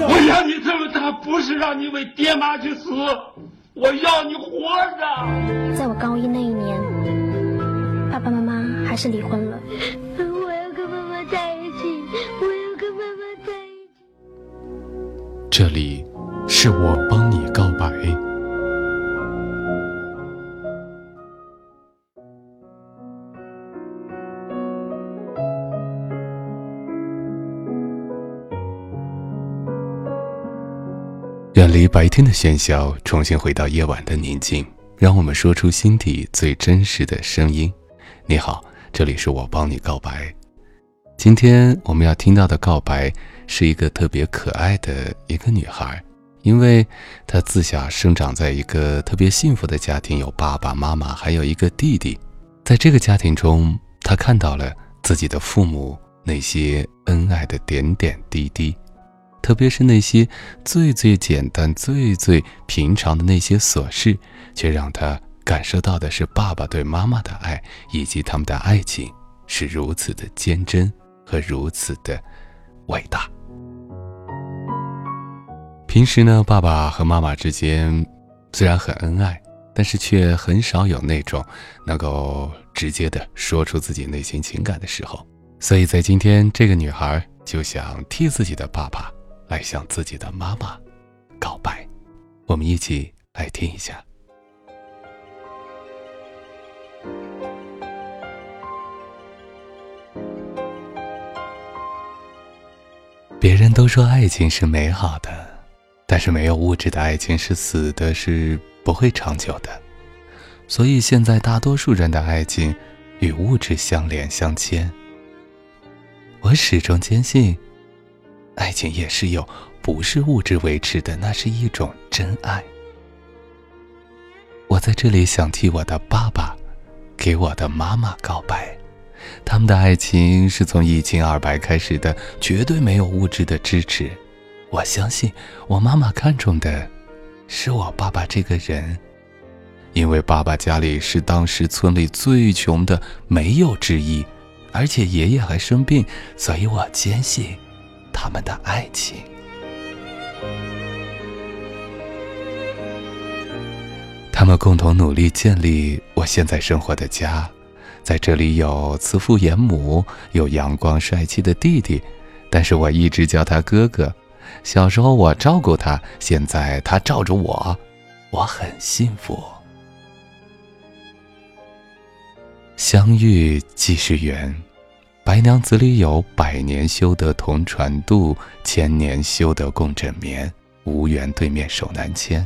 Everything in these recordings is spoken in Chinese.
我养你这么大，不是让你为爹妈去死，我要你活着。在我高一那一年，爸爸妈妈还是离婚了。我要跟妈妈在一起，我要跟妈妈在一起。这里是我帮你告白。离白天的喧嚣，重新回到夜晚的宁静，让我们说出心底最真实的声音。你好，这里是我帮你告白。今天我们要听到的告白是一个特别可爱的一个女孩，因为她自小生长在一个特别幸福的家庭，有爸爸妈妈，还有一个弟弟。在这个家庭中，她看到了自己的父母那些恩爱的点点滴滴。特别是那些最最简单、最最平常的那些琐事，却让他感受到的是爸爸对妈妈的爱，以及他们的爱情是如此的坚贞和如此的伟大。平时呢，爸爸和妈妈之间虽然很恩爱，但是却很少有那种能够直接的说出自己内心情感的时候。所以在今天，这个女孩就想替自己的爸爸。来向自己的妈妈告白，我们一起来听一下。别人都说爱情是美好的，但是没有物质的爱情是死的，是不会长久的。所以现在大多数人的爱情与物质相连相牵。我始终坚信。爱情也是有不是物质维持的，那是一种真爱。我在这里想替我的爸爸，给我的妈妈告白，他们的爱情是从一清二白开始的，绝对没有物质的支持。我相信我妈妈看中的，是我爸爸这个人，因为爸爸家里是当时村里最穷的，没有之一，而且爷爷还生病，所以我坚信。他们的爱情，他们共同努力建立我现在生活的家，在这里有慈父严母，有阳光帅气的弟弟，但是我一直叫他哥哥。小时候我照顾他，现在他照着我，我很幸福。相遇即是缘。白娘子里有“百年修得同船渡，千年修得共枕眠”，无缘对面手难牵。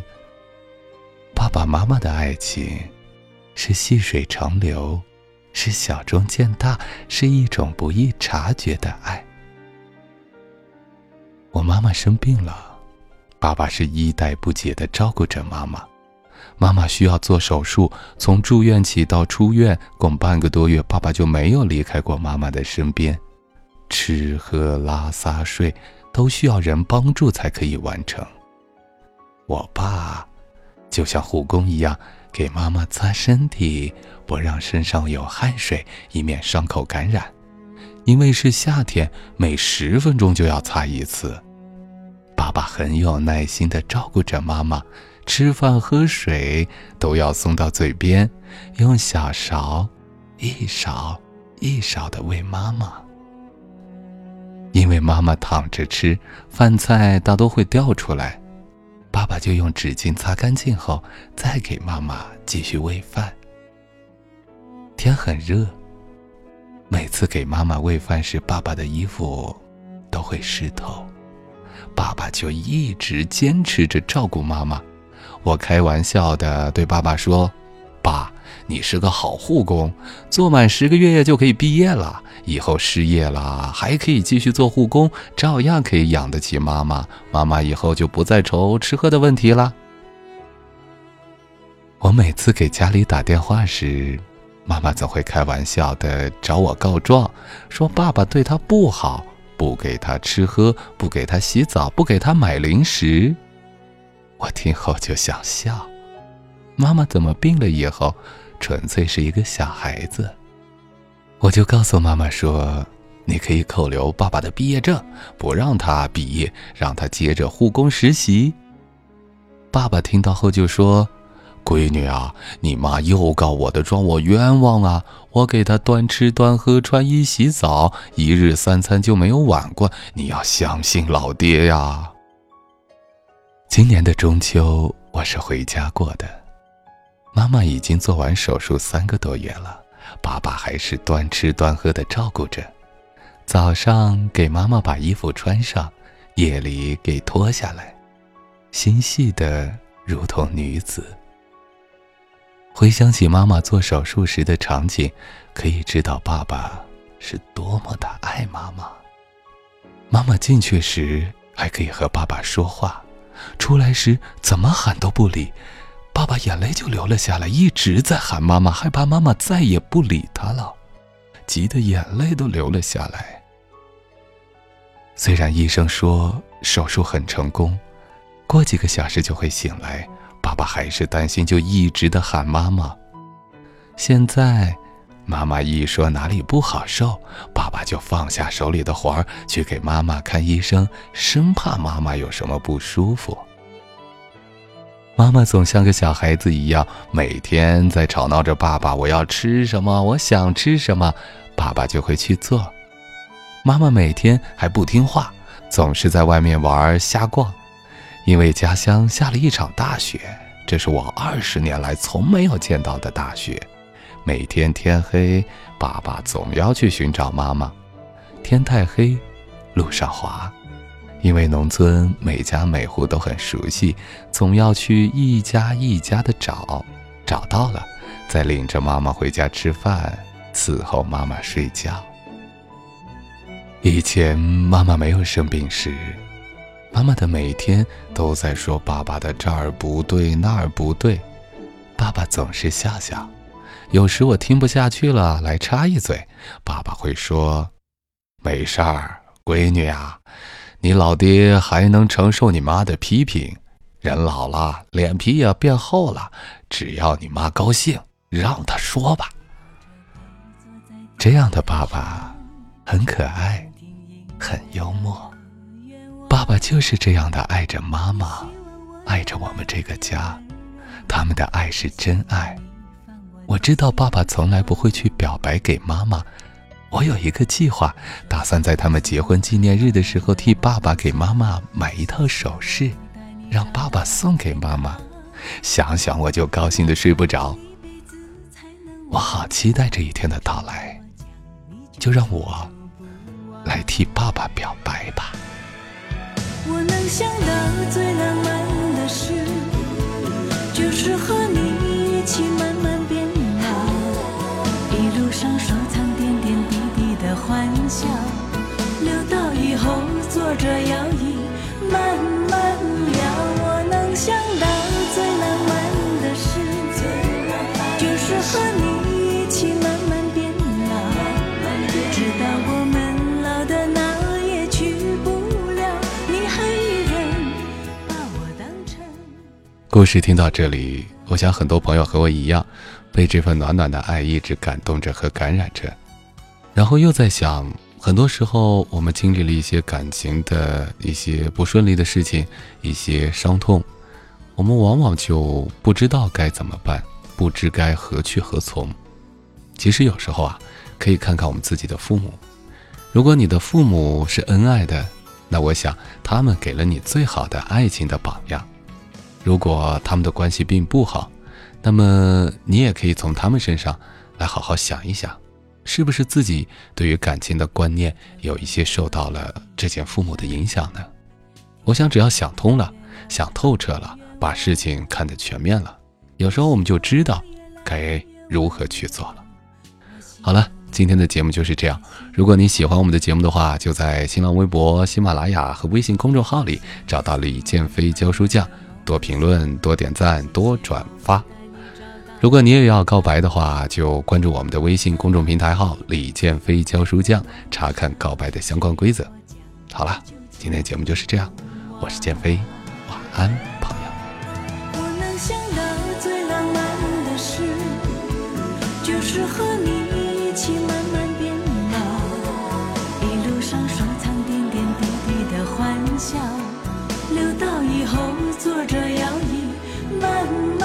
爸爸妈妈的爱情，是细水长流，是小中见大，是一种不易察觉的爱。我妈妈生病了，爸爸是衣带不解的照顾着妈妈。妈妈需要做手术，从住院起到出院共半个多月，爸爸就没有离开过妈妈的身边。吃喝拉撒睡都需要人帮助才可以完成。我爸就像护工一样，给妈妈擦身体，不让身上有汗水，以免伤口感染。因为是夏天，每十分钟就要擦一次。爸爸很有耐心地照顾着妈妈。吃饭喝水都要送到嘴边，用小勺一勺一勺的喂妈妈。因为妈妈躺着吃饭菜，大多会掉出来，爸爸就用纸巾擦干净后，再给妈妈继续喂饭。天很热，每次给妈妈喂饭时，爸爸的衣服都会湿透。爸爸就一直坚持着照顾妈妈。我开玩笑的对爸爸说：“爸，你是个好护工，做满十个月就可以毕业了。以后失业了还可以继续做护工，照样可以养得起妈妈。妈妈以后就不再愁吃喝的问题了。”我每次给家里打电话时，妈妈总会开玩笑的找我告状，说爸爸对她不好，不给她吃喝，不给她洗澡，不给她买零食。我听后就想笑，妈妈怎么病了以后，纯粹是一个小孩子。我就告诉妈妈说：“你可以扣留爸爸的毕业证，不让他毕业，让他接着护工实习。”爸爸听到后就说。闺女啊，你妈又告我的状，我冤枉啊！我给她端吃端喝、穿衣洗澡，一日三餐就没有晚过。你要相信老爹呀！今年的中秋，我是回家过的。妈妈已经做完手术三个多月了，爸爸还是端吃端喝的照顾着。早上给妈妈把衣服穿上，夜里给脱下来，心细的如同女子。回想起妈妈做手术时的场景，可以知道爸爸是多么的爱妈妈。妈妈进去时还可以和爸爸说话，出来时怎么喊都不理，爸爸眼泪就流了下来，一直在喊妈妈，害怕妈妈再也不理他了，急得眼泪都流了下来。虽然医生说手术很成功，过几个小时就会醒来。爸爸还是担心，就一直的喊妈妈。现在，妈妈一说哪里不好受，爸爸就放下手里的活儿，去给妈妈看医生，生怕妈妈有什么不舒服。妈妈总像个小孩子一样，每天在吵闹着：“爸爸，我要吃什么？我想吃什么？”爸爸就会去做。妈妈每天还不听话，总是在外面玩瞎逛。因为家乡下了一场大雪，这是我二十年来从没有见到的大雪。每天天黑，爸爸总要去寻找妈妈。天太黑，路上滑。因为农村每家每户都很熟悉，总要去一家一家的找。找到了，再领着妈妈回家吃饭，伺候妈妈睡觉。以前妈妈没有生病时。妈妈的每天都在说爸爸的这儿不对那儿不对，爸爸总是笑笑。有时我听不下去了，来插一嘴，爸爸会说：“没事儿，闺女啊，你老爹还能承受你妈的批评。人老了，脸皮也变厚了，只要你妈高兴，让她说吧。”这样的爸爸很可爱，很幽默。爸爸就是这样的爱着妈妈，爱着我们这个家，他们的爱是真爱。我知道爸爸从来不会去表白给妈妈。我有一个计划，打算在他们结婚纪念日的时候替爸爸给妈妈买一套首饰，让爸爸送给妈妈。想想我就高兴的睡不着。我好期待这一天的到来，就让我来替爸爸表白吧。我能想到最浪漫的事，就是和你一起笑，留到以后坐着摇椅慢慢聊。我能想到最浪漫的事，就是和你一起慢慢变老，直到我们老的哪也去不了，你还依然把我当成。故事听到这里，我想很多朋友和我一样，被这份暖暖的爱一直感动着和感染着，然后又在想，很多时候我们经历了一些感情的一些不顺利的事情，一些伤痛，我们往往就不知道该怎么办，不知该何去何从。其实有时候啊，可以看看我们自己的父母，如果你的父母是恩爱的，那我想他们给了你最好的爱情的榜样。如果他们的关系并不好，那么你也可以从他们身上来好好想一想，是不是自己对于感情的观念有一些受到了之前父母的影响呢？我想，只要想通了，想透彻了，把事情看得全面了，有时候我们就知道该如何去做了。好了，今天的节目就是这样。如果你喜欢我们的节目的话，就在新浪微博、喜马拉雅和微信公众号里找到李建飞教书匠，多评论、多点赞、多转发。如果你也要告白的话，就关注我们的微信公众平台号“李建飞教书匠”，查看告白的相关规则。好了，今天节目就是这样。我是建飞，晚安，朋友。我能想到最浪漫的事，就是和你一起慢慢变老，一路上收藏点点滴滴的欢笑，留到以后坐着摇椅慢慢。